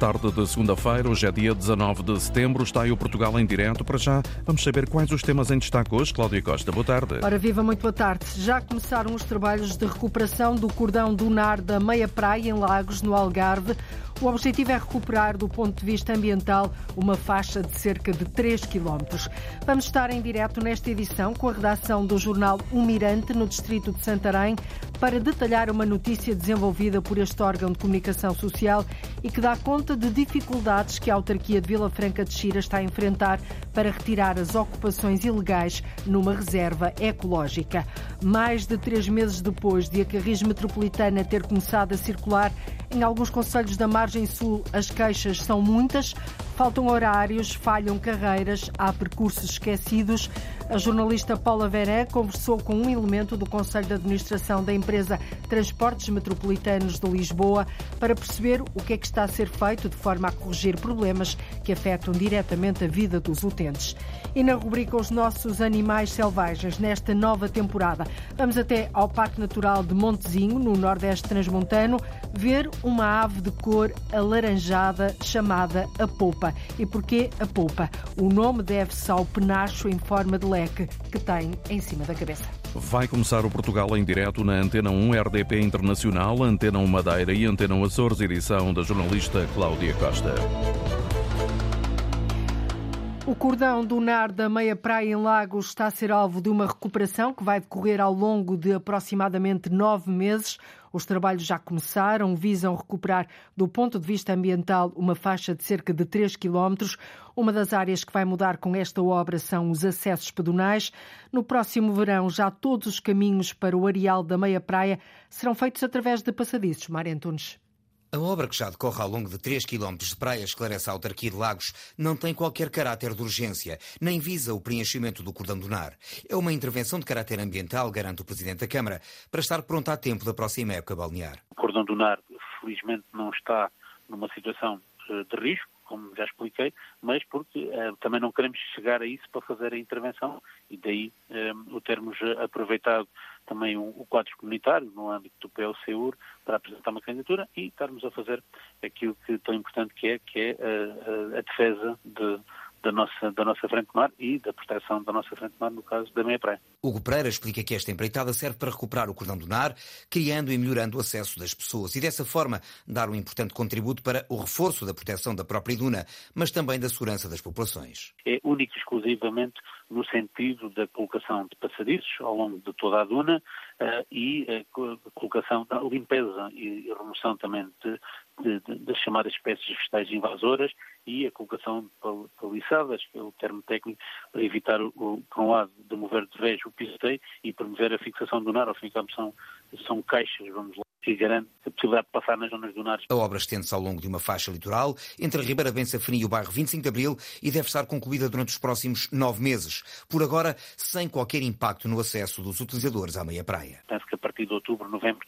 tarde de segunda-feira, hoje é dia 19 de setembro, está aí o Portugal em direto. Para já, vamos saber quais os temas em destaque hoje. Cláudia Costa, boa tarde. Ora, viva, muito boa tarde. Já começaram os trabalhos de recuperação do cordão dunar da Meia Praia, em Lagos, no Algarve. O objetivo é recuperar, do ponto de vista ambiental, uma faixa de cerca de 3 km. Vamos estar em direto nesta edição com a redação do jornal O Mirante, no distrito de Santarém, para detalhar uma notícia desenvolvida por este órgão de comunicação social e que dá conta de dificuldades que a autarquia de Vila Franca de Xira está a enfrentar para retirar as ocupações ilegais numa reserva ecológica. Mais de três meses depois de a Carris Metropolitana ter começado a circular em alguns conselhos da margem sul, as queixas são muitas. Faltam horários, falham carreiras, há percursos esquecidos. A jornalista Paula Veré conversou com um elemento do Conselho de Administração da empresa Transportes Metropolitanos de Lisboa para perceber o que é que está a ser feito de forma a corrigir problemas que afetam diretamente a vida dos utentes. E na rubrica Os Nossos Animais Selvagens, nesta nova temporada, vamos até ao Parque Natural de Montezinho, no Nordeste Transmontano, ver uma ave de cor alaranjada chamada a polpa. E porquê a polpa? O nome deve-se ao penacho em forma de leque que tem em cima da cabeça. Vai começar o Portugal em direto na Antena 1 RDP Internacional, Antena 1 Madeira e Antena 1 Açores, edição da jornalista Cláudia Costa. O cordão dunar da meia praia em Lagos está a ser alvo de uma recuperação que vai decorrer ao longo de aproximadamente nove meses. Os trabalhos já começaram, visam recuperar, do ponto de vista ambiental, uma faixa de cerca de 3 quilómetros. Uma das áreas que vai mudar com esta obra são os acessos pedonais. No próximo verão, já todos os caminhos para o areal da meia praia serão feitos através de passadiços. Mário Antunes. A obra, que já decorre ao longo de 3 km de praia, esclarece a autarquia de Lagos, não tem qualquer caráter de urgência, nem visa o preenchimento do cordão dunar. É uma intervenção de caráter ambiental, garante o Presidente da Câmara, para estar pronta a tempo da próxima época balnear. O cordão dunar, felizmente, não está numa situação eh, de risco, como já expliquei, mas porque uh, também não queremos chegar a isso para fazer a intervenção e daí um, o termos aproveitado também o, o quadro comunitário no âmbito do PLCUR para apresentar uma candidatura e estarmos a fazer aquilo que tão importante que é, que é a, a, a defesa de da nossa, da nossa frente mar e da proteção da nossa frente mar, no caso da meia praia. Hugo Pereira explica que esta empreitada serve para recuperar o cordão do Nar, criando e melhorando o acesso das pessoas e, dessa forma, dar um importante contributo para o reforço da proteção da própria duna, mas também da segurança das populações. É único e exclusivamente no sentido da colocação de passadiços ao longo de toda a duna uh, e a colocação da limpeza e remoção também de, das chamadas espécies vegetais invasoras e a colocação de paliçadas, que é o termo técnico, para evitar, o, por um lado, de mover de vez o pisoteio e promover a fixação do nar, ao fim e cabo são, são caixas, vamos lá, que garante a possibilidade de passar nas zonas dunares. A obra estende-se ao longo de uma faixa litoral entre a Ribeira Bem Safrini e o bairro 25 de Abril e deve estar concluída durante os próximos nove meses. Por agora, sem qualquer impacto no acesso dos utilizadores à meia praia. Penso que a partir de outubro, novembro,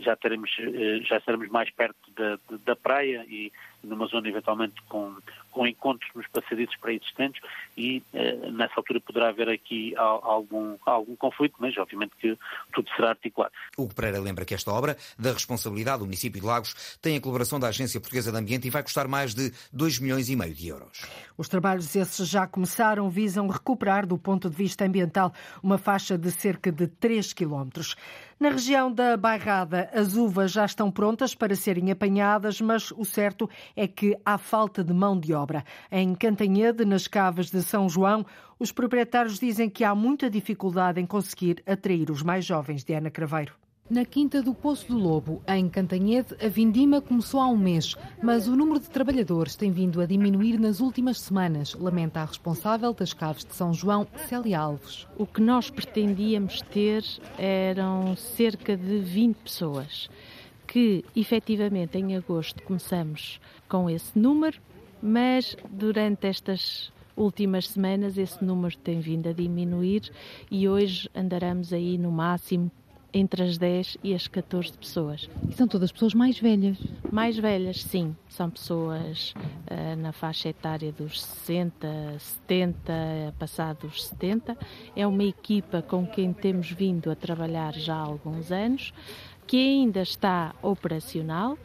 já, teremos, eh, já estaremos mais perto da, da praia e numa zona eventualmente com, com encontros nos passadiços pré-existentes e eh, nessa altura poderá haver aqui algum, algum conflito, mas obviamente que tudo será articulado. Hugo Pereira lembra que esta obra, da responsabilidade do município de Lagos, tem a colaboração da Agência Portuguesa de Ambiente e vai custar mais de 2 milhões e meio de euros. Os trabalhos esses já começaram, visam recuperar do ponto de vista ambiental uma faixa de cerca de 3 quilómetros. Na região da Bairrada, as uvas já estão prontas para serem apanhadas, mas o certo é que há falta de mão de obra. Em Cantanhede, nas cavas de São João, os proprietários dizem que há muita dificuldade em conseguir atrair os mais jovens de Ana Craveiro. Na Quinta do Poço do Lobo, em Cantanhede, a vindima começou há um mês, mas o número de trabalhadores tem vindo a diminuir nas últimas semanas, lamenta a responsável das Caves de São João, Célia Alves. O que nós pretendíamos ter eram cerca de 20 pessoas, que efetivamente em agosto começamos com esse número, mas durante estas últimas semanas esse número tem vindo a diminuir e hoje andaremos aí no máximo entre as 10 e as 14 pessoas. E são todas pessoas mais velhas? Mais velhas, sim. São pessoas uh, na faixa etária dos 60, 70, passados 70. É uma equipa com quem temos vindo a trabalhar já há alguns anos, que ainda está operacional.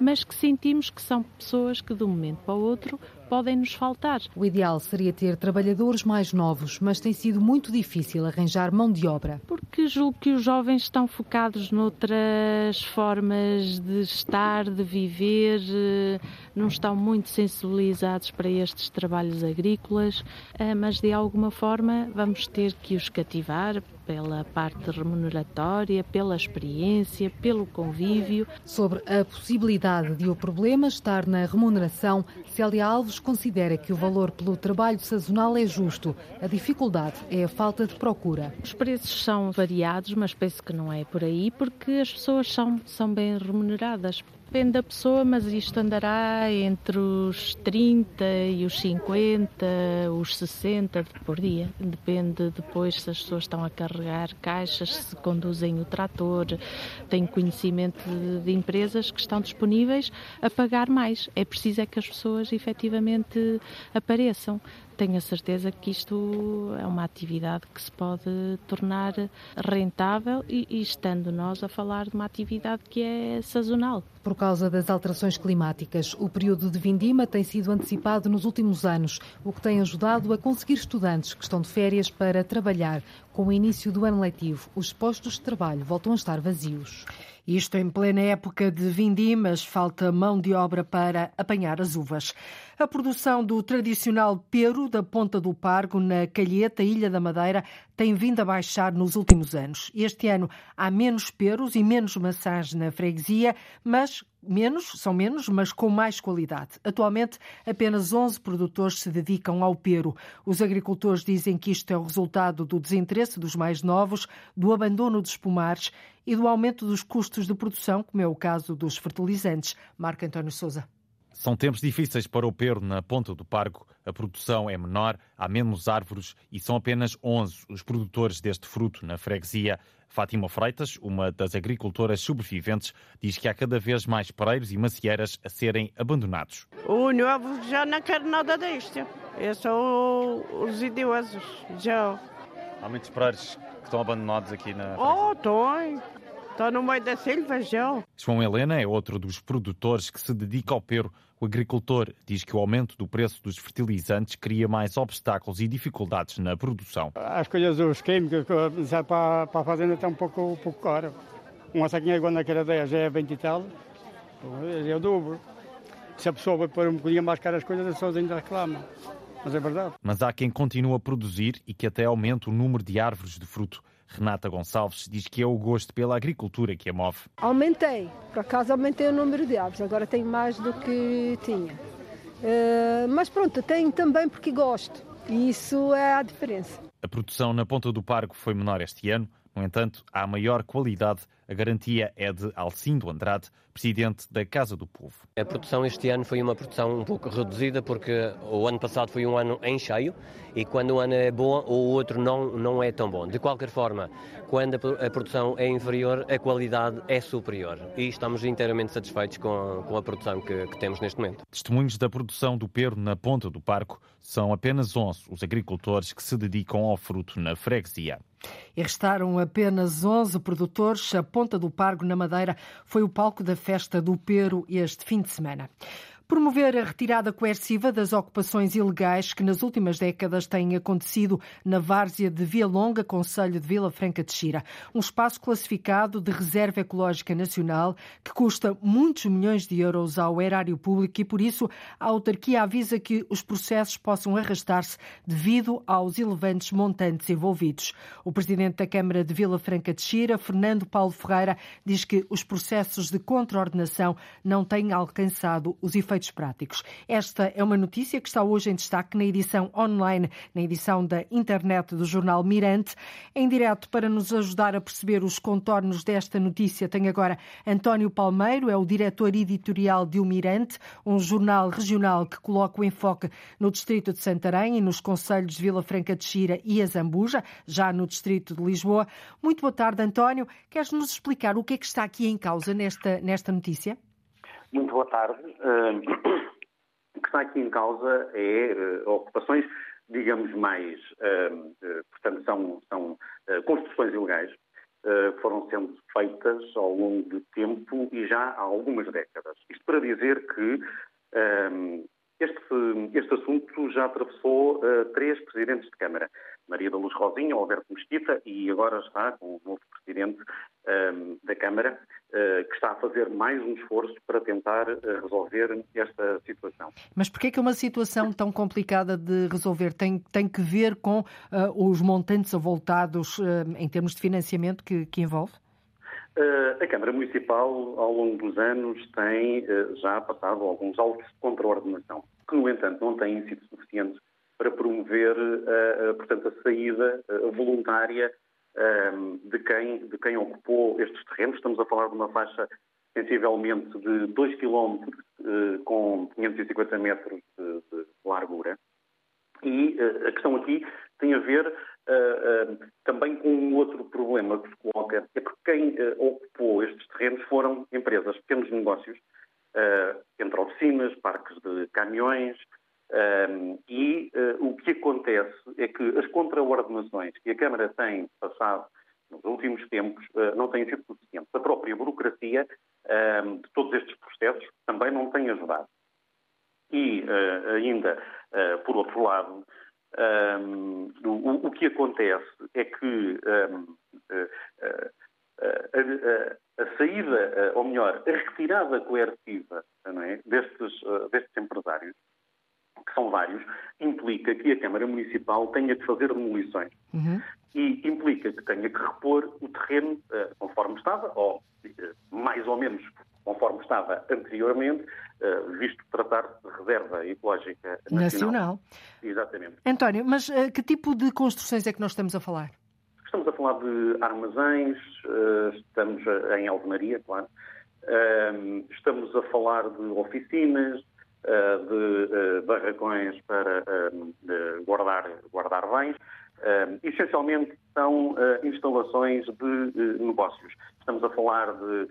mas que sentimos que são pessoas que de um momento para o outro podem nos faltar. O ideal seria ter trabalhadores mais novos, mas tem sido muito difícil arranjar mão de obra. Porque julgo que os jovens estão focados noutras formas de estar, de viver, eh, não estão muito sensibilizados para estes trabalhos agrícolas, eh, mas de alguma forma vamos ter que os cativar pela parte remuneratória, pela experiência, pelo convívio. Sobre a possibilidade de o problema estar na remuneração, Célia Alves considera que o valor pelo trabalho sazonal é justo. A dificuldade é a falta de procura. Os preços são variados, mas penso que não é por aí, porque as pessoas são, são bem remuneradas. Depende da pessoa, mas isto andará entre os 30 e os 50, os 60 por dia. Depende depois se as pessoas estão a carregar caixas, se conduzem o trator, têm conhecimento de, de empresas que estão disponíveis a pagar mais. É preciso é que as pessoas efetivamente apareçam tenho a certeza que isto é uma atividade que se pode tornar rentável e, e, estando nós a falar de uma atividade que é sazonal. Por causa das alterações climáticas, o período de vindima tem sido antecipado nos últimos anos, o que tem ajudado a conseguir estudantes que estão de férias para trabalhar. Com o início do ano letivo, os postos de trabalho voltam a estar vazios. Isto em plena época de vindimas, falta mão de obra para apanhar as uvas. A produção do tradicional pero da Ponta do Pargo, na Calheta, Ilha da Madeira, tem vindo a baixar nos últimos anos. Este ano há menos peros e menos maçãs na freguesia, mas menos, são menos, mas com mais qualidade. Atualmente, apenas 11 produtores se dedicam ao pero. Os agricultores dizem que isto é o resultado do desinteresse dos mais novos, do abandono dos pomares e do aumento dos custos de produção, como é o caso dos fertilizantes. Marco António Souza. São tempos difíceis para o pero na Ponta do Pargo. A produção é menor, há menos árvores e são apenas 11 os produtores deste fruto na freguesia. Fátima Freitas, uma das agricultoras sobreviventes, diz que há cada vez mais pareiros e macieiras a serem abandonados. O novo já não quer nada disto. É só os idosos. Já. Há muitos pareiros que estão abandonados aqui na. Oh, estão. Está no meio da selva já. João Helena é outro dos produtores que se dedica ao pero. O agricultor diz que o aumento do preço dos fertilizantes cria mais obstáculos e dificuldades na produção. As coisas dos químicos para, para a fazenda está um pouco, um pouco caro. Uma saquinha igual naquela ideia já é 20 e tal, é o dobro. Se a pessoa vai pôr um bocadinho mais caro as coisas, ainda reclamam. Mas é verdade. Mas há quem continue a produzir e que até aumente o número de árvores de fruto. Renata Gonçalves diz que é o gosto pela agricultura que a move. Aumentei, por acaso aumentei o número de aves, agora tenho mais do que tinha. Uh, mas pronto, tenho também porque gosto e isso é a diferença. A produção na Ponta do Pargo foi menor este ano, no entanto, há maior qualidade a garantia é de Alcindo Andrade, presidente da Casa do Povo. A produção este ano foi uma produção um pouco reduzida porque o ano passado foi um ano em cheio e quando o ano é bom o outro não, não é tão bom. De qualquer forma, quando a produção é inferior, a qualidade é superior e estamos inteiramente satisfeitos com, com a produção que, que temos neste momento. Testemunhos da produção do perro na ponta do parco são apenas 11 os agricultores que se dedicam ao fruto na freguesia. E restaram apenas 11 produtores. A Ponta do Pargo, na Madeira, foi o palco da festa do Pero este fim de semana. Promover a retirada coerciva das ocupações ilegais que nas últimas décadas têm acontecido na várzea de Via Longa, Conselho de Vila Franca de Xira. Um espaço classificado de Reserva Ecológica Nacional que custa muitos milhões de euros ao erário público e, por isso, a autarquia avisa que os processos possam arrastar-se devido aos elevantes montantes envolvidos. O presidente da Câmara de Vila Franca de Xira, Fernando Paulo Ferreira, diz que os processos de contraordenação não têm alcançado os efeitos efeitos práticos. Esta é uma notícia que está hoje em destaque na edição online, na edição da internet do jornal Mirante. Em direto para nos ajudar a perceber os contornos desta notícia, tem agora António Palmeiro, é o diretor editorial de O Mirante, um jornal regional que coloca o enfoque no distrito de Santarém e nos conselhos de Vila Franca de Xira e Azambuja, já no distrito de Lisboa. Muito boa tarde, António. Queres nos explicar o que é que está aqui em causa nesta, nesta notícia? Muito boa tarde. o que está aqui em causa é uh, ocupações, digamos, mais, uh, portanto, são, são construções ilegais foram sendo feitas ao longo de tempo e já há algumas décadas. Isto para dizer que este, este assunto já atravessou uh, três presidentes de Câmara. Maria da Luz Rosinha, Alberto Mesquita e agora está com o novo presidente uh, da Câmara, uh, que está a fazer mais um esforço para tentar resolver esta situação. Mas porquê que é uma situação tão complicada de resolver? Tem, tem que ver com os montantes avultados em termos de financiamento que, que envolve? A Câmara Municipal, ao longo dos anos, tem já passado alguns alvos de contraordenação, que, no entanto, não têm sido suficientes para promover, portanto, a saída voluntária de quem, de quem ocupou estes terrenos. Estamos a falar de uma faixa sensivelmente de 2 km com 550 metros de largura. E a questão aqui tem a ver uh, uh, também com um outro problema que se coloca, é porque quem uh, ocupou estes terrenos foram empresas, pequenos negócios, entre oficinas, parques de caminhões, e o que acontece é que as contraordenações que a Câmara tem passado nos últimos tempos não têm sido suficientes. A própria burocracia de todos estes processos também não tem ajudado. E ainda, por outro lado, um, o, o, que acontece é que um, a, a, a, saída, ou melhor, a retirada coercitiva é, destes, destes empresários, que são vários, implica que a Câmara Municipal tenha que fazer demolições. Uhum. E implica que tenha que repor o terreno uh, conforme estava, ou uh, mais ou menos conforme estava anteriormente, eh, visto tratar-se de reserva ecológica nacional. nacional. Exatamente. António, mas uh, que tipo de construções é que nós estamos a falar? Estamos a falar de armazéns, uh, estamos em alvenaria, claro, estamos a falar de oficinas, de barracões para guardar, guardar bens, essencialmente são instalações de negócios. Estamos a falar de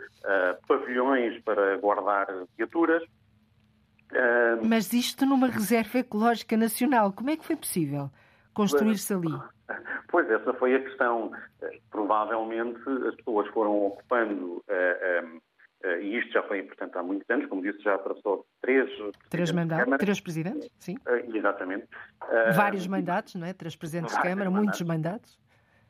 pavilhões para guardar viaturas, mas isto numa reserva ecológica nacional, como é que foi possível construir-se ali? Pois, essa foi a questão. Eh, provavelmente as pessoas foram ocupando, uh, uh, e isto já foi, portanto, há muitos anos, como disse, já atravessou três... Três mandatos, três presidentes, sim. Uh, exatamente. Vários mandatos, não é? Três presidentes de Câmara, muitos mandatos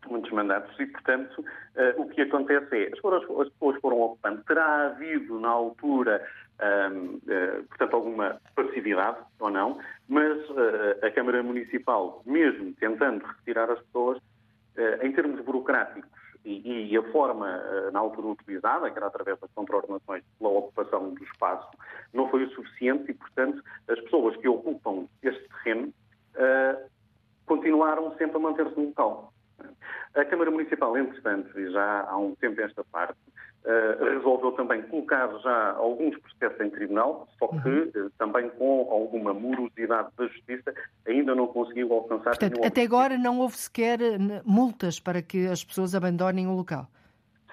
muitos mandatos e, portanto, uh, o que acontece é, as pessoas, as pessoas foram ocupando. Terá havido, na altura, uh, portanto, alguma passividade ou não, mas uh, a Câmara Municipal, mesmo tentando retirar as pessoas, em termos burocráticos e, e a forma, na altura, utilizada, que era através das contraordenações pela ocupação do espaço, não foi o suficiente e, portanto, as pessoas que ocupam este terreno continuaram sempre a manter-se no local. A Câmara Municipal, entretanto, e já há um tempo esta parte, uh, resolveu também colocar já alguns processos em tribunal, só que uh, também com alguma morosidade da Justiça ainda não conseguiu alcançar... Portanto, até agora não houve sequer eh, multas para que as pessoas abandonem o local?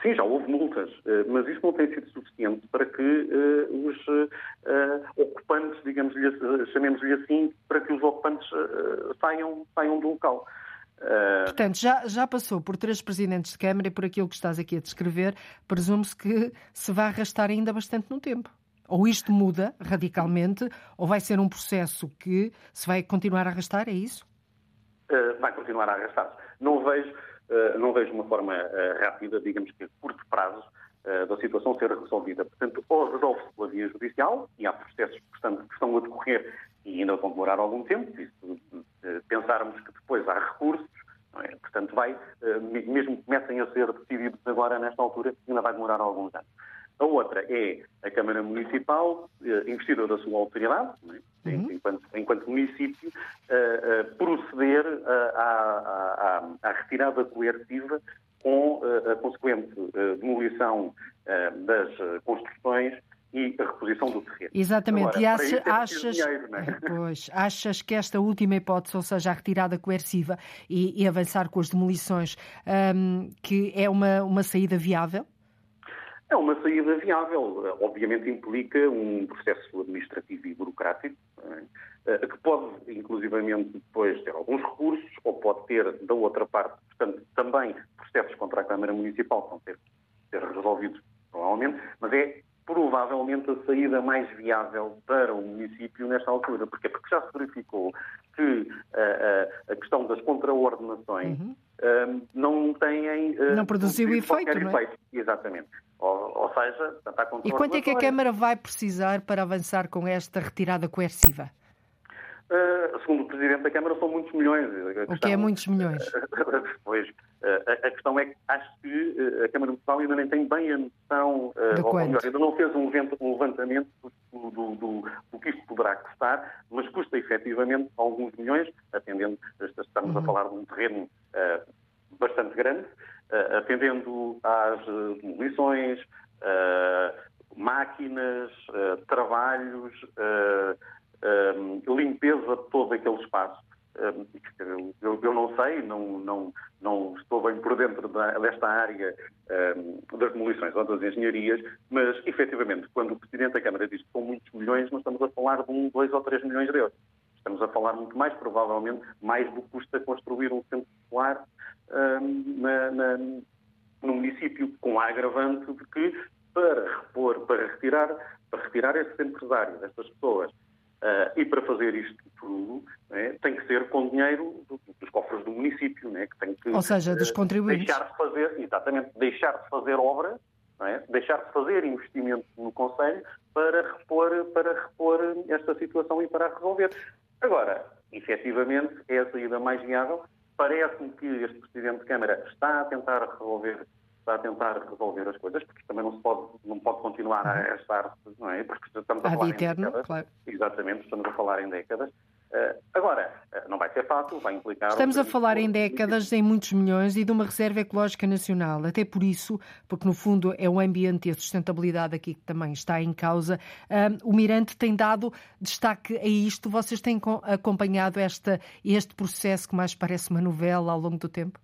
Sim, já houve multas, mas isso não tem sido suficiente para que uh, os uh, ocupantes, digamos chamemos-lhe assim, para que os ocupantes uh, saiam, saiam do local. Portanto, já, já passou por três presidentes de Câmara e por aquilo que estás aqui a descrever, presume-se que se vai arrastar ainda bastante no tempo. Ou isto muda radicalmente, ou vai ser um processo que se vai continuar a arrastar, é isso? Uh, vai continuar a arrastar-se. Não vejo, uh, não vejo uma forma rápida, digamos que a curto prazo, da situação ser resolvida. Portanto, ou resolve-se pela via judicial, e há processos que estão, que estão a decorrer e ainda vão demorar algum tempo, se pensarmos que depois há recursos, é? portanto vai, eh, mesmo que comecem a ser decididos agora nesta altura, ainda vai demorar alguns anos. A outra é a Câmara Municipal, eh, investida da sua autoridade, é? uhum. enquanto, enquanto, município, proceder à, à, à, retirada coercitiva com a consequente demolição das construções e a reposição do terreno. Exatamente. Agora, e acha, é achas, dinheiro, é? pois, achas que esta última hipótese, ou seja, a retirada coerciva e, e avançar com as demolições, um, que é uma, uma saída viável? É uma saída viável. Obviamente implica um processo administrativo e burocrático, é? que pode, inclusivamente, depois ter alguns recursos, ou pode ter, da outra parte, portanto, também processos contra a Câmara Municipal vão ter, ser resolvidos, provavelmente, mas é provavelmente a saída mais viável para o município nesta altura. Porquê? Porque já se verificou que uh, a questão das contraordenações uhum. uh, não têm... Uh, não produziu efeito, não é? Efeito. Exatamente. Ou, ou seja, está E quanto é que a Câmara vai precisar para avançar com esta retirada coerciva? Uh, segundo o Presidente da Câmara, são muitos milhões. o que é muitos milhões? pois, uh, a, questão é que acho que a Câmara Municipal ainda nem tem bem a noção, uh, ou melhor, ainda não fez um, levantamento do, do, do, do, que isto poderá custar, mas custa efetivamente alguns milhões, atendendo, estamos uhum. a falar de um terreno bastante grande, atendendo às demolições, máquinas, trabalhos, limpeza de todo aquele espaço. Eu, eu, não sei, não, não, não estou bem por dentro da, desta área das demolições ou das engenharias, mas efetivamente, quando o Presidente da Câmara diz que são muitos milhões, nós estamos a falar de um, dois ou três milhões de euros. Estamos a falar muito mais, provavelmente, mais do que custa construir um centro escolar no município, com a agravante de que, para repor, para retirar, para retirar esses empresários, estas pessoas, Uh, e para fazer isto tudo, né, tem que ser com dinheiro do, dos cofres do município, né, que tem que Ou seja, dos eh, contribuintes. deixar de fazer, exatamente, deixar de fazer obra, né, deixar de fazer investimento no Conselho para repor, para repor esta situação e para a resolver. Agora, efetivamente, é a saída mais viável. Parece-me que este Presidente de Câmara está a tentar resolver está a tentar resolver as coisas, porque também não se pode, não pode continuar a uhum. arrastar-se, não é? Porque estamos a falar eterno, em décadas. Claro. Exatamente, estamos a falar em décadas. Uh, agora, uh, não vai ser fácil, vai implicar... Estamos a falar em décadas, em muitos milhões e de uma reserva ecológica nacional. Até por isso, porque no fundo é o ambiente e a sustentabilidade aqui que também está em causa, uh, o Mirante tem dado destaque a isto. Vocês têm acompanhado esta, este processo que mais parece uma novela ao longo do tempo?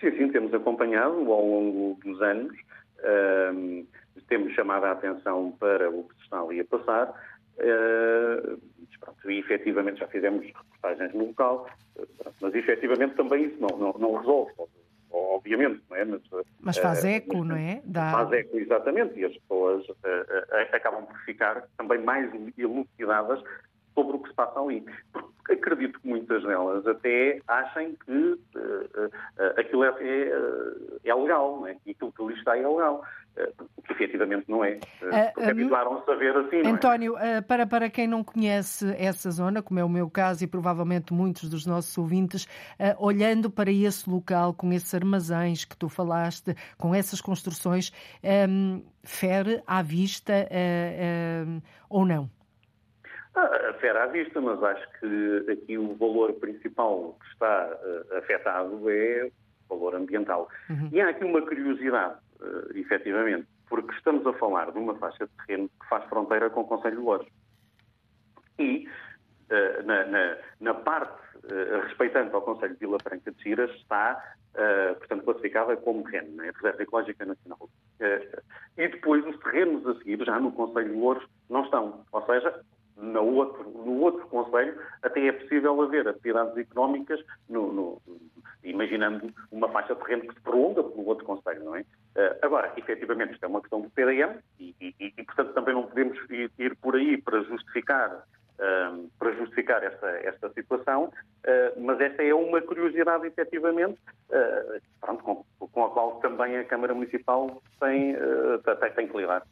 Sim, sim, temos acompanhado ao longo dos anos, uh, temos chamado a atenção para o que se está ali a passar. Uh, pronto, e efetivamente já fizemos reportagens no local, uh, mas efetivamente também isso não, não, não resolve, obviamente, não é? Mas, mas faz eh, eco, mas, não é? Faz eco, exatamente, e as pessoas acabam por ficar também mais elucidadas sobre o que se passa ali. Porque acredito que muitas delas até achem que uh, uh, aquilo é, é, é legal, é? e aquilo que ali está é legal. O que efetivamente não é. Porque habituaram-se a ver assim. António, é? para, para quem não conhece essa zona, como é o meu caso e provavelmente muitos dos nossos ouvintes, olhando para esse local, com esses armazéns que tu falaste, com essas construções, um, fere à vista uh, ou não? A fera à vista, mas acho que aqui o valor principal que está uh, afetado é o valor ambiental. Uhum. E há aqui uma curiosidade, uh, efetivamente, porque estamos a falar de uma faixa de terreno que faz fronteira com o Conselho de Louros. E uh, na, na, na, parte uh, respeitante ao Conselho de Vila Franca de Xiras está, portanto, classificada como terreno, né? Reserva Ecológica Nacional. e depois os terrenos a seguir, já no Conselho de Louros, não estão. Ou seja, no outro, no outro Conselho, até é possível haver atividades económicas, no, no, imaginando uma faixa de terreno que se prolonga pelo outro Conselho, não é? Uh, agora, efetivamente, isto é uma questão do PDM e, e, e portanto, também não podemos ir, ir por aí para justificar, uh, para justificar esta, esta situação, uh, mas esta é uma curiosidade, efetivamente, pronto, com, com, a qual também a Câmara Municipal tem, tem, tem que lidar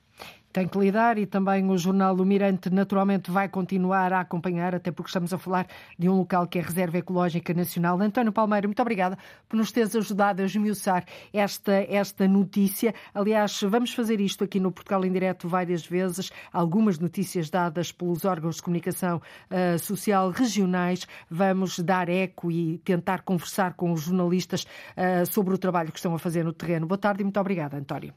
tem que lidar e também o Jornal do Mirante naturalmente vai continuar a acompanhar, até porque estamos a falar de um local que é Reserva Ecológica Nacional. António Palmeiro, muito obrigada por nos teres ajudado a esmiuçar esta, esta notícia. Aliás, vamos fazer isto aqui no Portugal em Direto várias vezes, algumas notícias dadas pelos órgãos de comunicação uh, social regionais. Vamos dar eco e tentar conversar com os jornalistas uh, sobre o trabalho que estão a fazer no terreno. Boa tarde e muito obrigada, António.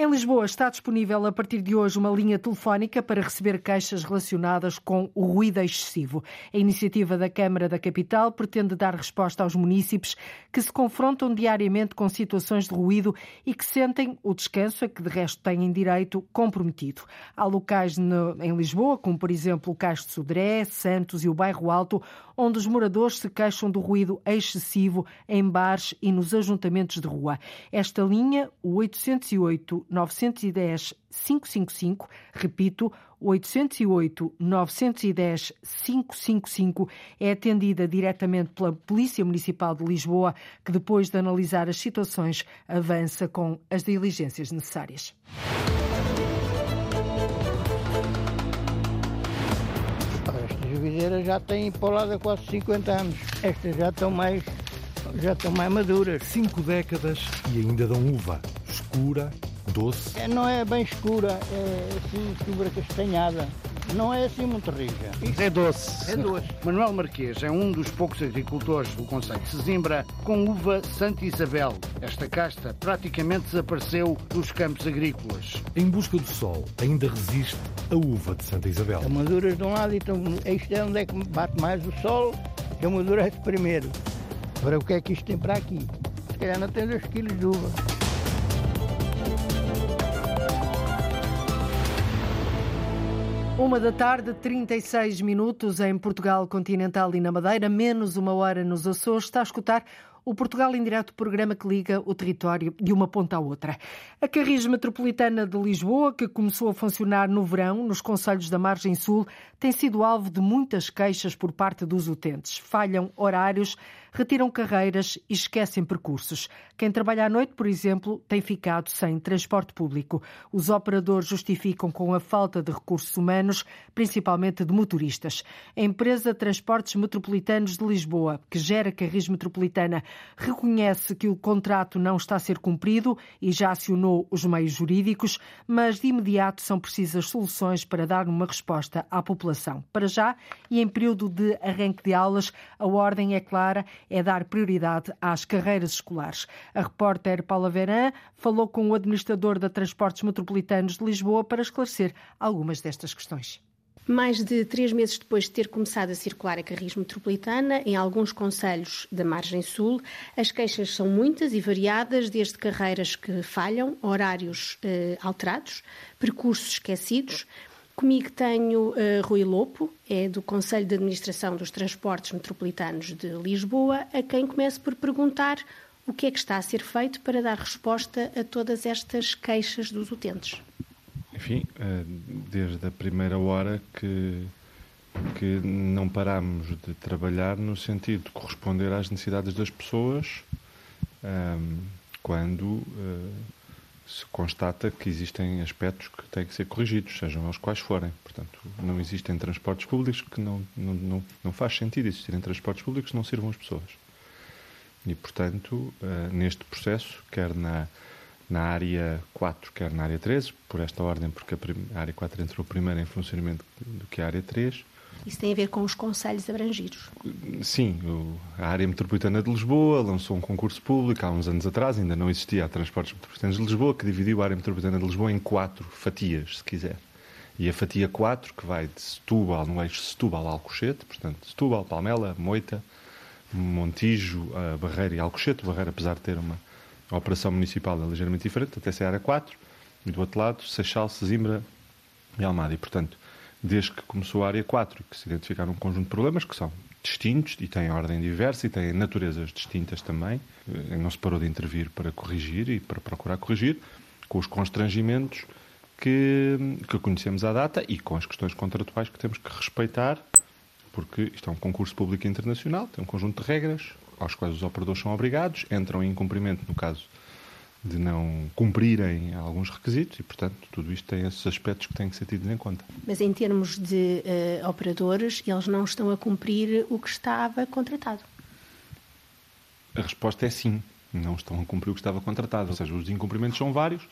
Em Lisboa está disponível a partir de hoje uma linha telefónica para receber queixas relacionadas com o ruído excessivo. A iniciativa da Câmara da Capital pretende dar resposta aos munícipes que se confrontam diariamente com situações de ruído e que sentem o descanso a que de resto têm direito comprometido. Há locais no, em Lisboa, como por exemplo o Cais de Sodré, Santos e o Bairro Alto, onde os moradores se queixam do ruído excessivo em bares e nos ajuntamentos de rua. Esta linha, o 808 910 555, repito, 808 910 555 é atendida diretamente pela Polícia Municipal de Lisboa, que depois de analisar as situações avança com as diligências necessárias. Estas videiras já têm de quase 50 anos. Estas já estão mais já estão mais maduras. Cinco décadas e ainda dão uva. Escura, doce. É, não é bem escura, é assim, escura castanhada. Não é assim muito rija. Isso é doce. É doce. Manuel Marquês é um dos poucos agricultores do Conselho de Sesimbra com uva Santa Isabel. Esta casta praticamente desapareceu dos campos agrícolas. Em busca do sol, ainda resiste a uva de Santa Isabel. Estão maduras de um lado e estão, isto é onde é que bate mais o sol, que amadurece primeiro. Agora o que é que isto tem para aqui? Se calhar não tem 2 quilos de uva. Uma da tarde, 36 minutos em Portugal continental e na Madeira, menos uma hora nos Açores. Está a escutar o Portugal em Direto, programa que liga o território de uma ponta à outra. A Carris Metropolitana de Lisboa, que começou a funcionar no verão nos conselhos da Margem Sul, tem sido alvo de muitas queixas por parte dos utentes. Falham horários, retiram carreiras e esquecem percursos. Quem trabalha à noite, por exemplo, tem ficado sem transporte público. Os operadores justificam com a falta de recursos humanos, principalmente de motoristas. A empresa Transportes Metropolitanos de Lisboa, que gera Carris Metropolitana, reconhece que o contrato não está a ser cumprido e já acionou os meios jurídicos, mas de imediato são precisas soluções para dar uma resposta à população. Para já, e em período de arranque de aulas, a ordem é clara, é dar prioridade às carreiras escolares. A repórter Paula Verã falou com o administrador da Transportes Metropolitanos de Lisboa para esclarecer algumas destas questões. Mais de três meses depois de ter começado a circular a Carris Metropolitana, em alguns conselhos da Margem Sul, as queixas são muitas e variadas, desde carreiras que falham, horários eh, alterados, percursos esquecidos. Comigo tenho uh, Rui Lopo, é do Conselho de Administração dos Transportes Metropolitanos de Lisboa, a quem começo por perguntar o que é que está a ser feito para dar resposta a todas estas queixas dos utentes. Enfim, eh, desde a primeira hora que, que não paramos de trabalhar no sentido de corresponder às necessidades das pessoas ehm, quando eh, se constata que existem aspectos que têm que ser corrigidos, sejam eles quais forem. Portanto, não existem transportes públicos que não, não, não, não faz sentido existirem transportes públicos que não sirvam as pessoas. E, portanto, uh, neste processo, quer na na área 4, quer na área 3, por esta ordem, porque a, área 4 entrou primeiro em funcionamento do que a área 3. Isso tem a ver com os conselhos abrangidos? Sim, a área metropolitana de Lisboa lançou um concurso público há uns anos atrás, ainda não existia a Transportes Metropolitanos de Lisboa, que dividiu a área metropolitana de Lisboa em quatro fatias, se quiser. E a fatia 4, que vai de Setúbal, no eixo Setúbal-Alcochete, portanto, Setúbal, Palmela, Moita, Montijo, Barreira e Alcochete. Barreira, apesar de ter uma operação municipal é ligeiramente diferente, até ser a área 4, e do outro lado, Seixal, Sesimbra e Almada. E, portanto, desde que começou a área 4, que se identificaram um conjunto de problemas que são distintos e têm ordem diversa e têm naturezas distintas também, eh, não se parou de intervir para corrigir e para procurar corrigir, com os constrangimentos que, que conhecemos à data e com as questões contratuais que temos que respeitar, porque isto é um concurso público internacional, tem um conjunto de regras, aos quais os operadores são obrigados, entram em cumprimento no caso de não cumprirem alguns requisitos e, portanto, tudo isto tem esses aspectos que têm que ser tidos em conta. Mas em termos de uh, operadores, eles não estão a cumprir o que estava contratado? A resposta é sim, não estão a cumprir o que estava contratado. Ou seja, os incumprimentos são vários,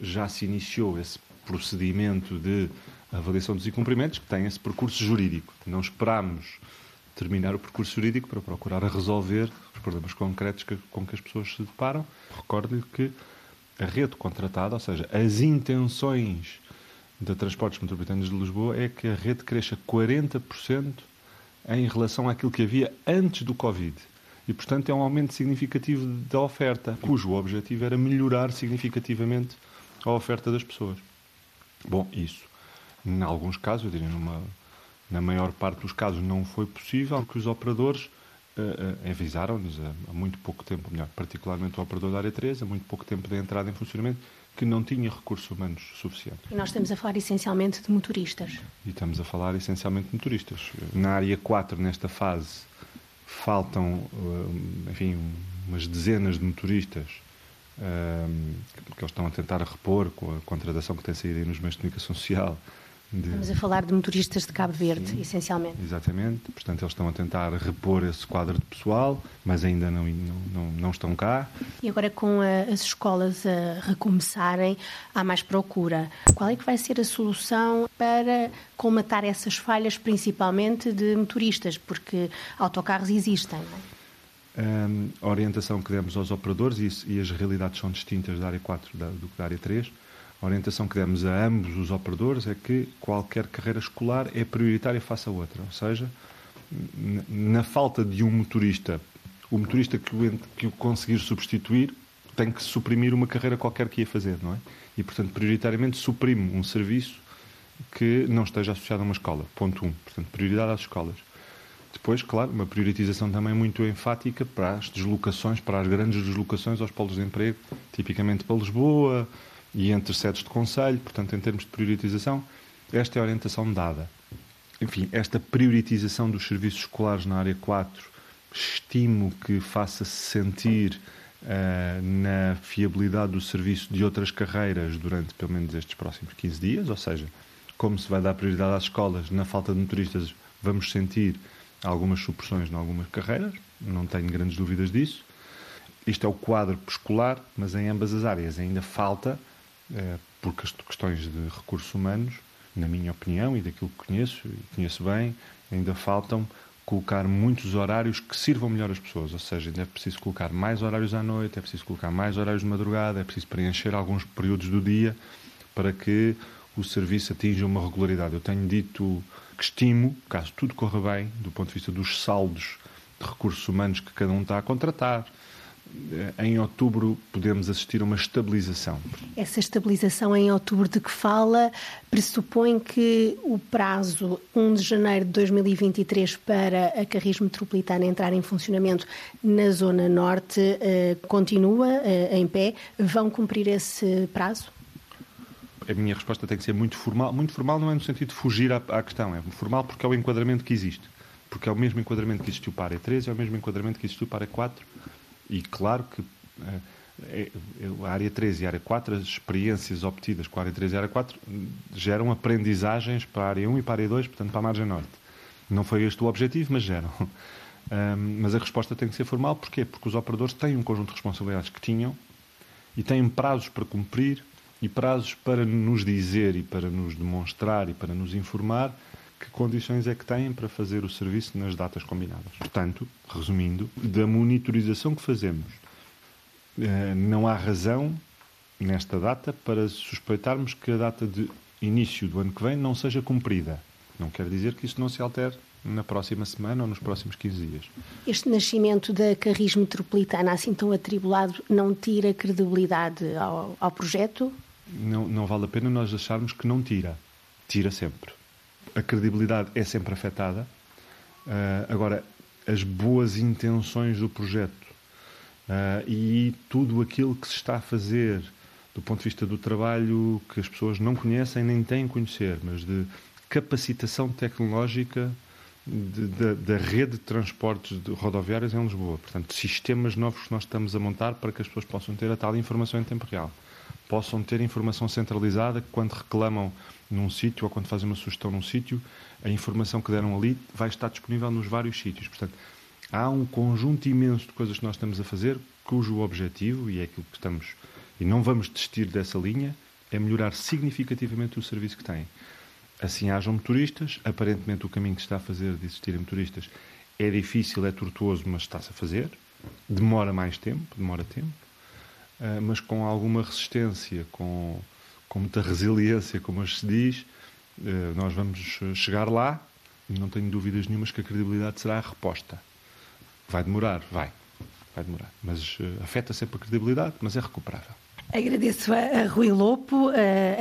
já se iniciou esse procedimento de avaliação dos incumprimentos, que tem esse percurso jurídico. Não esperamos terminar o percurso jurídico para procurar resolver os problemas concretos que, com que as pessoas se deparam. Recordo-lhe que a rede contratada, ou seja, as intenções da Transportes Metropolitanos de Lisboa é que a rede cresça 40% em relação àquilo que havia antes do Covid. E, portanto, é um aumento significativo da oferta, cujo objetivo era melhorar significativamente a oferta das pessoas. Bom, isso, em alguns casos, eu diria, numa, na maior parte dos casos, não foi possível, porque os operadores uh, uh, avisaram-nos há, há, muito pouco tempo, melhor, particularmente o operador da área 3, há muito pouco tempo da entrada em funcionamento, que não tinha recursos humanos suficientes. E nós estamos a falar essencialmente de motoristas. E estamos a falar essencialmente de motoristas. Na área 4, nesta fase, faltam, eh, enfim, umas dezenas de motoristas eh, que eles estão a tentar repor com a contratação que tem saído aí nos meios de comunicação social de... Estamos a falar de motoristas de Cabo Verde, Sim, essencialmente. Exatamente. Portanto, eles estão a tentar repor esse quadro de pessoal, mas ainda não, não, não estão cá. E agora, com a, as escolas a recomeçarem, há mais procura. Qual é que vai ser a solução para colmatar essas falhas, principalmente de motoristas? Porque autocarros existem, não é? Um, a orientação que demos aos operadores, e, e, as realidades são distintas da área 4 da, do que da área 3, a orientação que demos a ambos os operadores é que qualquer carreira escolar é prioritária face a outra. Ou seja, na falta de um motorista, o motorista que o, que o conseguir substituir tem que suprimir uma carreira qualquer que ia fazer, não é? E, portanto, prioritariamente suprime um serviço que não esteja associado a uma escola. Ponto 1. Um. Portanto, prioridade às escolas. Depois, claro, uma priorização também muito enfática para as deslocações, para as grandes deslocações aos polos de emprego, tipicamente para Lisboa, e entre sedes de conselho, portanto, em termos de priorização, esta é a orientação dada. Enfim, esta priorização dos serviços escolares na área 4 estimo que faça-se sentir uh, na fiabilidade do serviço de outras carreiras durante pelo menos estes próximos 15 dias, ou seja, como se vai dar prioridade às escolas, na falta de motoristas, vamos sentir algumas supressões em algumas carreiras, não tenho grandes dúvidas disso. Isto é o quadro escolar, mas em ambas as áreas ainda falta é, as questões de recursos humanos, na minha opinião e daquilo que conheço, e conheço bem, ainda faltam colocar muitos horários que sirvam melhor as pessoas. Ou seja, ainda é preciso colocar mais horários à noite, é preciso colocar mais horários de madrugada, é preciso preencher alguns períodos do dia para que o serviço atinja uma regularidade. Eu tenho dito que estimo, caso tudo corra bem, do ponto de vista dos saldos de recursos humanos que cada um está a contratar, em outubro podemos assistir a uma estabilização. Essa estabilização em outubro de que fala pressupõe que o prazo 1 de janeiro de 2023 para a Carris Metropolitana entrar em funcionamento na Zona Norte eh, continua eh, em pé. Vão cumprir esse prazo? A minha resposta tem que ser muito formal. Muito formal não é no sentido de fugir à, à questão, é formal porque é o enquadramento que existe. Porque é o mesmo enquadramento que existiu para a área 13, é o mesmo enquadramento que existiu para a área 4 e claro que eh, é, a área 3 e a área 4, as experiências obtidas com a área 3 e a área 4 geram aprendizagens para a área 1 e para a área 2, portanto para a margem norte. Não foi este o objetivo, mas geram. Um, mas a resposta tem que ser formal, porquê? Porque os operadores têm um conjunto de responsabilidades que tinham e têm prazos para cumprir e prazos para nos dizer e para nos demonstrar e para nos informar que condições é que têm para fazer o serviço nas datas combinadas. Portanto, resumindo, da monitorização que fazemos, eh, não há razão nesta data para suspeitarmos que a data de início do ano que vem não seja cumprida. Não quer dizer que isso não se altere na próxima semana ou nos próximos 15 dias. Este nascimento da Carris Metropolitana, assim tão atribulado, não tira credibilidade ao, ao projeto? Não, não vale a pena nós acharmos que não tira. Tira sempre a credibilidade é sempre afetada. Uh, agora, as boas intenções do projeto uh, e tudo aquilo que se está a fazer do ponto de vista do trabalho que as pessoas não conhecem nem têm conhecer, mas de capacitação tecnológica da rede de transportes de rodoviários em Lisboa. Portanto, sistemas novos que nós estamos a montar para que as pessoas possam ter a tal informação em tempo real. Possam ter informação centralizada que, quando reclamam num sítio ou quando fazem uma sugestão num sítio, a informação que deram ali vai estar disponível nos vários sítios. Portanto, há um conjunto imenso de coisas que nós estamos a fazer cujo objetivo, e é aquilo que estamos, e não vamos desistir dessa linha, é melhorar significativamente o serviço que têm. Assim hajam motoristas, aparentemente o caminho que se está a fazer de existirem motoristas é difícil, é tortuoso, mas está-se a fazer. Demora mais tempo, demora tempo. Uh, mas com alguma resistência, com, com muita resiliência, como se diz, uh, nós vamos chegar lá e não tenho dúvidas nenhumas que a credibilidade será a reposta. Vai demorar, vai, vai demorar, mas afeta sempre a credibilidade, mas é recuperável. Agradeço a Rui Lopo,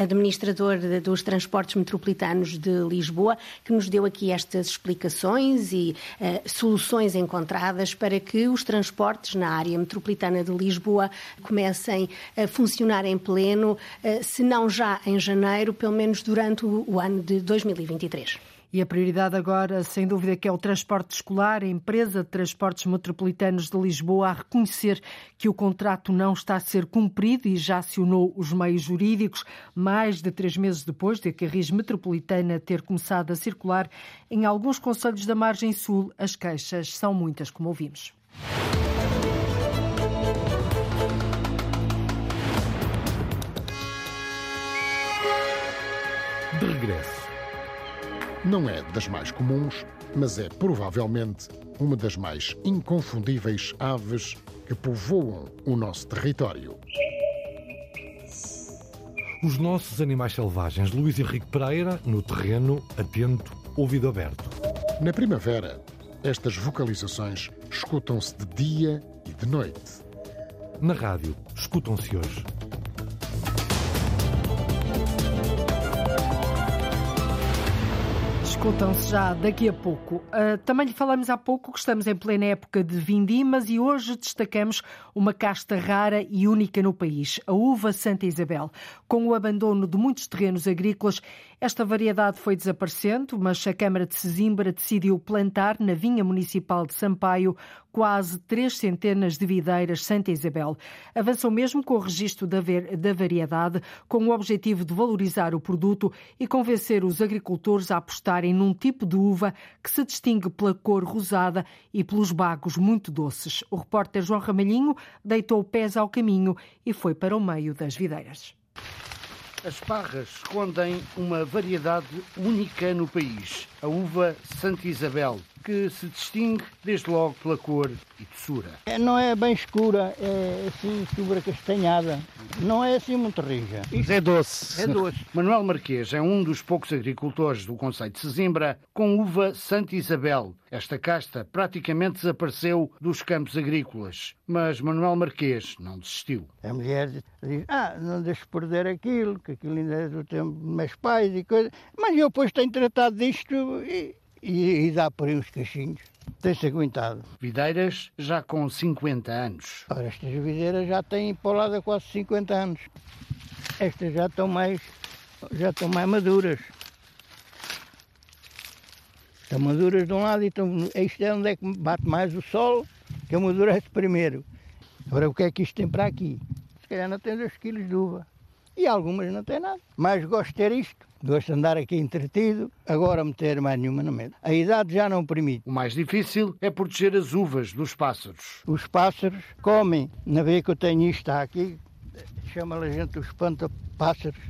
administrador dos transportes metropolitanos de Lisboa, que nos deu aqui estas explicações e uh, soluções encontradas para que os transportes na área metropolitana de Lisboa comecem a funcionar em pleno, uh, se não já em janeiro, pelo menos durante o, o ano de 2023. E a prioridade agora, sem dúvida, que é o transporte escolar. A empresa de transportes metropolitanos de Lisboa a reconhecer que o contrato não está a ser cumprido e já acionou os meios jurídicos, mais de três meses depois de a Carris Metropolitana ter começado a circular em alguns conselhos da margem sul. As queixas são muitas, como ouvimos. Não é das mais comuns, mas é provavelmente uma das mais inconfundíveis aves que povoam o nosso território. Os nossos animais selvagens, Luís Henrique Pereira, no terreno, atento, ouvido aberto. Na primavera, estas vocalizações escutam-se de dia e de noite. Na rádio, escutam-se hoje. Escutam-se já daqui a pouco. Uh, também lhe falamos há pouco que estamos em plena época de vindimas e hoje destacamos uma casta rara e única no país, a uva Santa Isabel. Com o abandono de muitos terrenos agrícolas, esta variedade foi desaparecendo, mas a Câmara de Sesimbra decidiu plantar na vinha municipal de Sampaio quase três centenas de videiras Santa Isabel. Avançou mesmo com o registro da, da variedade, com o objetivo de valorizar o produto e convencer os agricultores a apostarem num tipo de uva que se distingue pela cor rosada e pelos bagos muito doces. O repórter João Ramalhinho deitou pés ao caminho e foi para o meio das videiras. As parras escondem uma variedade única no país, a uva Santa Isabel, que se distingue desde logo pela cor e doçura. É, não é bem escura, é assim sobra castanhada. Não é assim muito rija. Isso é doce. É doce. Manuel Marquês é um dos poucos agricultores do Conselho de Sesimbra com uva Santa Isabel. Esta casta praticamente desapareceu dos campos agrícolas. Mas Manuel Marquês não desistiu. A mulher diz, ah, não deixes perder aquilo, que aquilo ainda é do tempo dos meus pais e coisas. Mas eu depois tenho tratado disto e e, e dá por aí uns cachinhos. Tem-se aguentado. Videiras já com 50 anos. Ora, estas videiras já têm para lá de quase 50 anos. Estas já estão mais, já estão mais maduras. Estão maduras de um lado e estão, isto é onde é que bate mais o sol, que amadurece primeiro. Agora o que é que isto tem para aqui? Se calhar não tem 2 quilos de uva. E algumas não têm nada. Mas gosto de ter isto. Gosto de andar aqui entretido, agora meter mais nenhuma no meio. A idade já não permite. O mais difícil é proteger as uvas dos pássaros. Os pássaros comem. Na vez que eu tenho isto aqui, chama a gente os espanta-pássaros.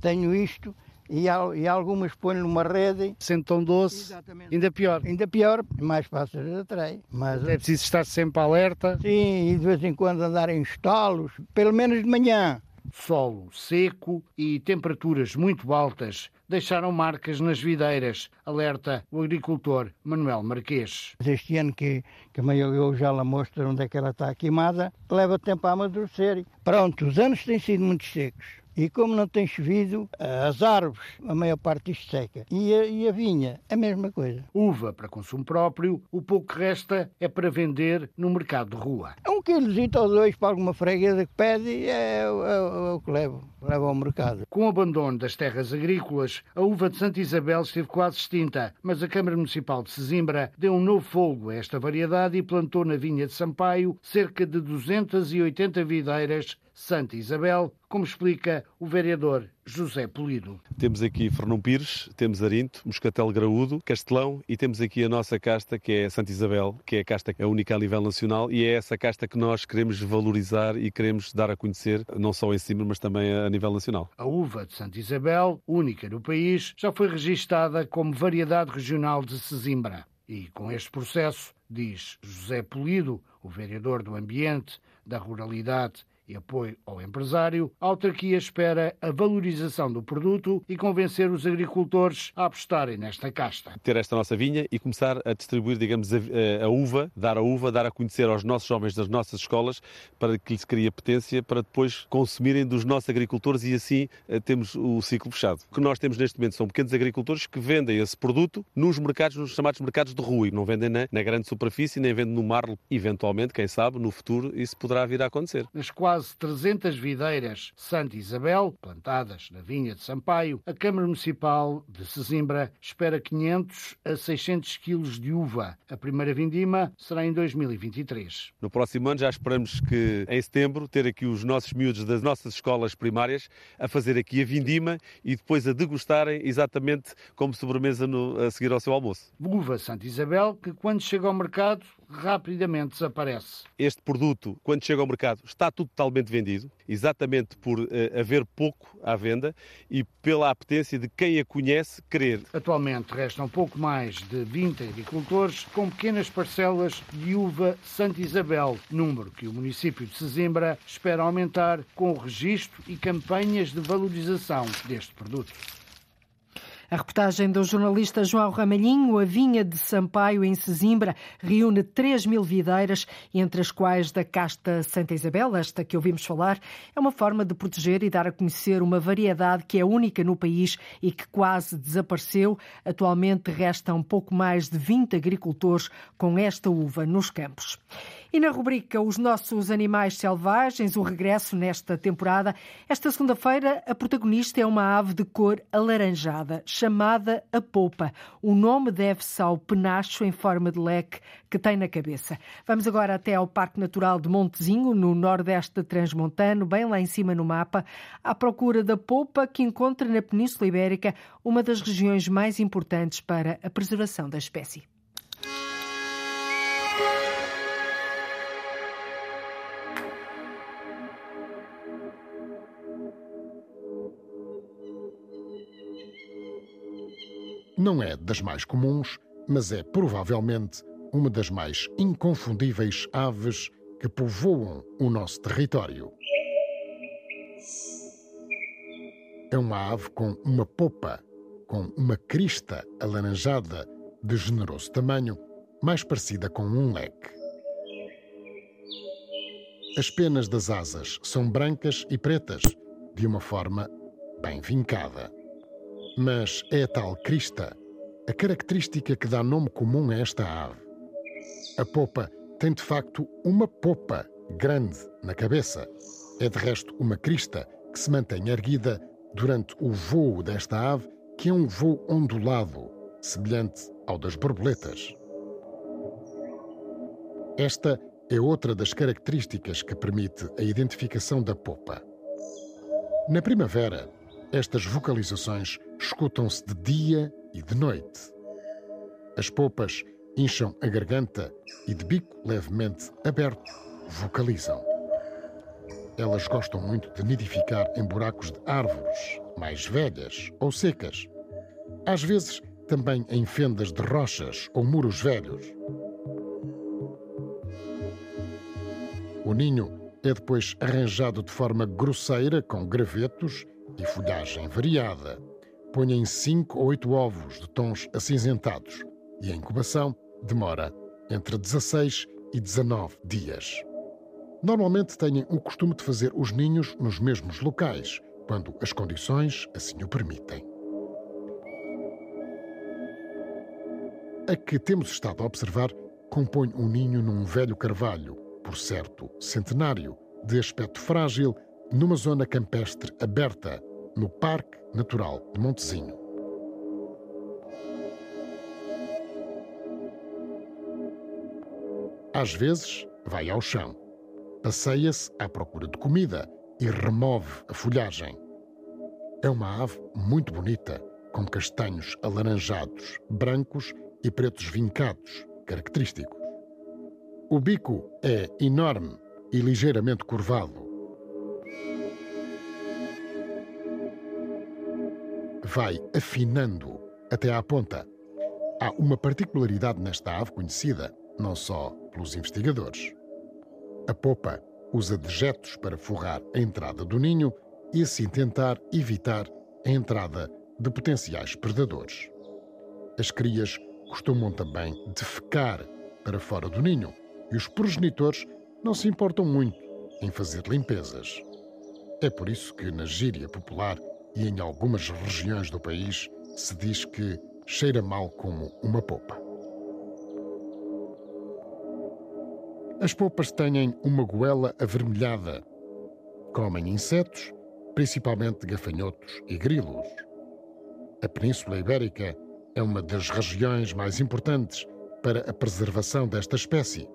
Tenho isto e, e algumas põe numa rede. Sentam doce, Exatamente. ainda pior. Ainda pior, mais pássaros atrai. Mas é preciso estar sempre alerta. Sim, e de vez em quando andar em estalos, pelo menos de manhã solo seco e temperaturas muito altas deixaram marcas nas videiras, alerta o agricultor Manuel Marquês. Este ano que, que eu já lá mostro onde é que ela está queimada, leva tempo a amadurecer. Pronto, os anos têm sido muito secos. E como não tem chovido, as árvores, a maior parte isto seca. E a, e a vinha, a mesma coisa. Uva para consumo próprio, o pouco que resta é para vender no mercado de rua. Um quilozito ou dois para alguma freguesa que pede é, é, é, o que levo, levo ao mercado. Com o abandono das terras agrícolas, a uva de Santa Isabel esteve quase extinta, mas a Câmara Municipal de Sesimbra deu um novo fogo a esta variedade e plantou na vinha de Sampaio cerca de 280 videiras Santa Isabel, como explica o vereador José Polido. Temos aqui Fernão Pires, temos Arinto, Moscatel Graúdo, Castelão e temos aqui a nossa casta que é Santa Isabel, que é a casta é única a nível nacional e é essa casta que nós queremos valorizar e queremos dar a conhecer, não só em cima, mas também a nível nacional. A uva de Santa Isabel, única no país, já foi registada como variedade regional de Sesimbra. E com este processo, diz José Polido, o vereador do Ambiente, da Ruralidade e apoio ao empresário, a autarquia espera a valorização do produto e convencer os agricultores a apostarem nesta casta. Ter esta nossa vinha e começar a distribuir, digamos, a, a uva, dar a uva, dar a conhecer aos nossos jovens das nossas escolas para que lhes crie potência para depois consumirem dos nossos agricultores e assim eh, temos o ciclo fechado. O que nós temos neste momento são pequenos agricultores que vendem esse produto nos mercados, nos chamados mercados de rua e não vendem na, na grande superfície, nem vendem no mar. Eventualmente, quem sabe, no futuro isso poderá vir a acontecer. Nas quase 300 videiras Santa Isabel, plantadas na vinha de Sampaio, a Câmara Municipal de Sesimbra espera 500 a 600 quilos de uva. A primeira vindima será em 2023. No próximo ano já esperamos que em setembro ter aqui os nossos miúdos das nossas escolas primárias a fazer aqui a vindima e depois a degustarem exatamente como sobremesa no, a seguir ao seu almoço. Uva Santa Isabel que quando chega ao mercado rapidamente desaparece. Este produto, quando chega ao mercado, está totalmente vendido, exatamente por uh, haver pouco à venda e pela apetência de quem a conhece querer. Atualmente restam pouco mais de 20 agricultores com pequenas parcelas de uva Santa Isabel, número que o município de Sesimbra espera aumentar com o registro e campanhas de valorização deste produto. A reportagem do jornalista João Ramalhinho, a vinha de Sampaio em Sesimbra, reúne 3 mil videiras, entre as quais da casta Santa Isabel, esta que ouvimos falar, é uma forma de proteger e dar a conhecer uma variedade que é única no país e que quase desapareceu. Atualmente restam pouco mais de 20 agricultores com esta uva nos campos. E na rubrica Os Nossos Animais Selvagens, o regresso nesta temporada, esta segunda-feira a protagonista é uma ave de cor alaranjada, chamada a polpa. O nome deve-se ao penacho em forma de leque que tem na cabeça. Vamos agora até ao Parque Natural de Montezinho, no nordeste transmontano, bem lá em cima no mapa, à procura da polpa que encontra na Península Ibérica uma das regiões mais importantes para a preservação da espécie. Não é das mais comuns, mas é provavelmente uma das mais inconfundíveis aves que povoam o nosso território. É uma ave com uma popa, com uma crista alaranjada de generoso tamanho, mais parecida com um leque. As penas das asas são brancas e pretas, de uma forma bem vincada. Mas é a tal crista a característica que dá nome comum a esta ave. A popa tem de facto uma popa grande na cabeça. É de resto uma crista que se mantém erguida durante o voo desta ave, que é um voo ondulado, semelhante ao das borboletas. Esta é outra das características que permite a identificação da popa. Na primavera, estas vocalizações escutam-se de dia e de noite. As popas incham a garganta e, de bico levemente aberto, vocalizam. Elas gostam muito de nidificar em buracos de árvores, mais velhas ou secas. Às vezes, também em fendas de rochas ou muros velhos. O ninho é depois arranjado de forma grosseira com gravetos e folhagem variada. Põem cinco ou oito ovos de tons acinzentados e a incubação demora entre 16 e 19 dias. Normalmente têm o costume de fazer os ninhos nos mesmos locais, quando as condições assim o permitem. A que temos estado a observar compõe um ninho num velho carvalho, por certo centenário, de aspecto frágil, numa zona campestre aberta, no Parque Natural de Montezinho. Às vezes, vai ao chão, passeia-se à procura de comida e remove a folhagem. É uma ave muito bonita, com castanhos alaranjados, brancos e pretos vincados, característicos. O bico é enorme e ligeiramente curvado. Vai afinando até à ponta. Há uma particularidade nesta ave conhecida, não só pelos investigadores. A popa usa dejetos para forrar a entrada do ninho e assim tentar evitar a entrada de potenciais predadores. As crias costumam também defecar para fora do ninho e os progenitores não se importam muito em fazer limpezas. É por isso que na gíria popular e em algumas regiões do país se diz que cheira mal como uma popa. As popas têm uma goela avermelhada. Comem insetos, principalmente gafanhotos e grilos. A Península Ibérica é uma das regiões mais importantes para a preservação desta espécie.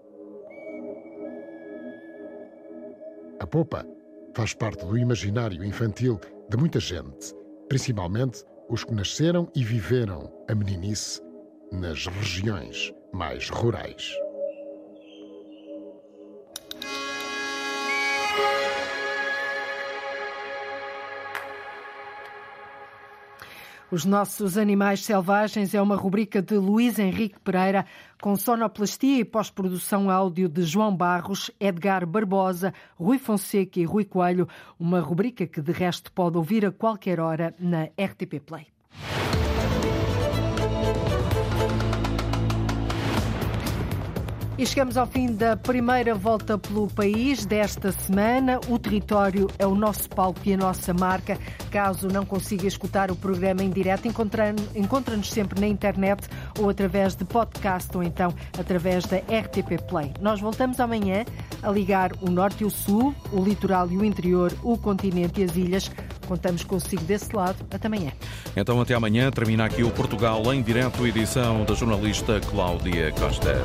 A popa faz parte do imaginário infantil de muita gente, principalmente os que nasceram e viveram a meninice nas regiões mais rurais. Os Nossos Animais Selvagens é uma rubrica de Luís Henrique Pereira, com sonoplastia e pós-produção áudio de João Barros, Edgar Barbosa, Rui Fonseca e Rui Coelho. Uma rubrica que, de resto, pode ouvir a qualquer hora na RTP Play. E chegamos ao fim da primeira volta pelo país desta semana. O território é o nosso palco e a nossa marca. Caso não consiga escutar o programa em direto, encontra-nos sempre na internet ou através de podcast ou então através da RTP Play. Nós voltamos amanhã a ligar o norte e o sul, o litoral e o interior, o continente e as ilhas. Contamos consigo desse lado. Até amanhã. Então, até amanhã. Termina aqui o Portugal em direto, edição da jornalista Cláudia Costa.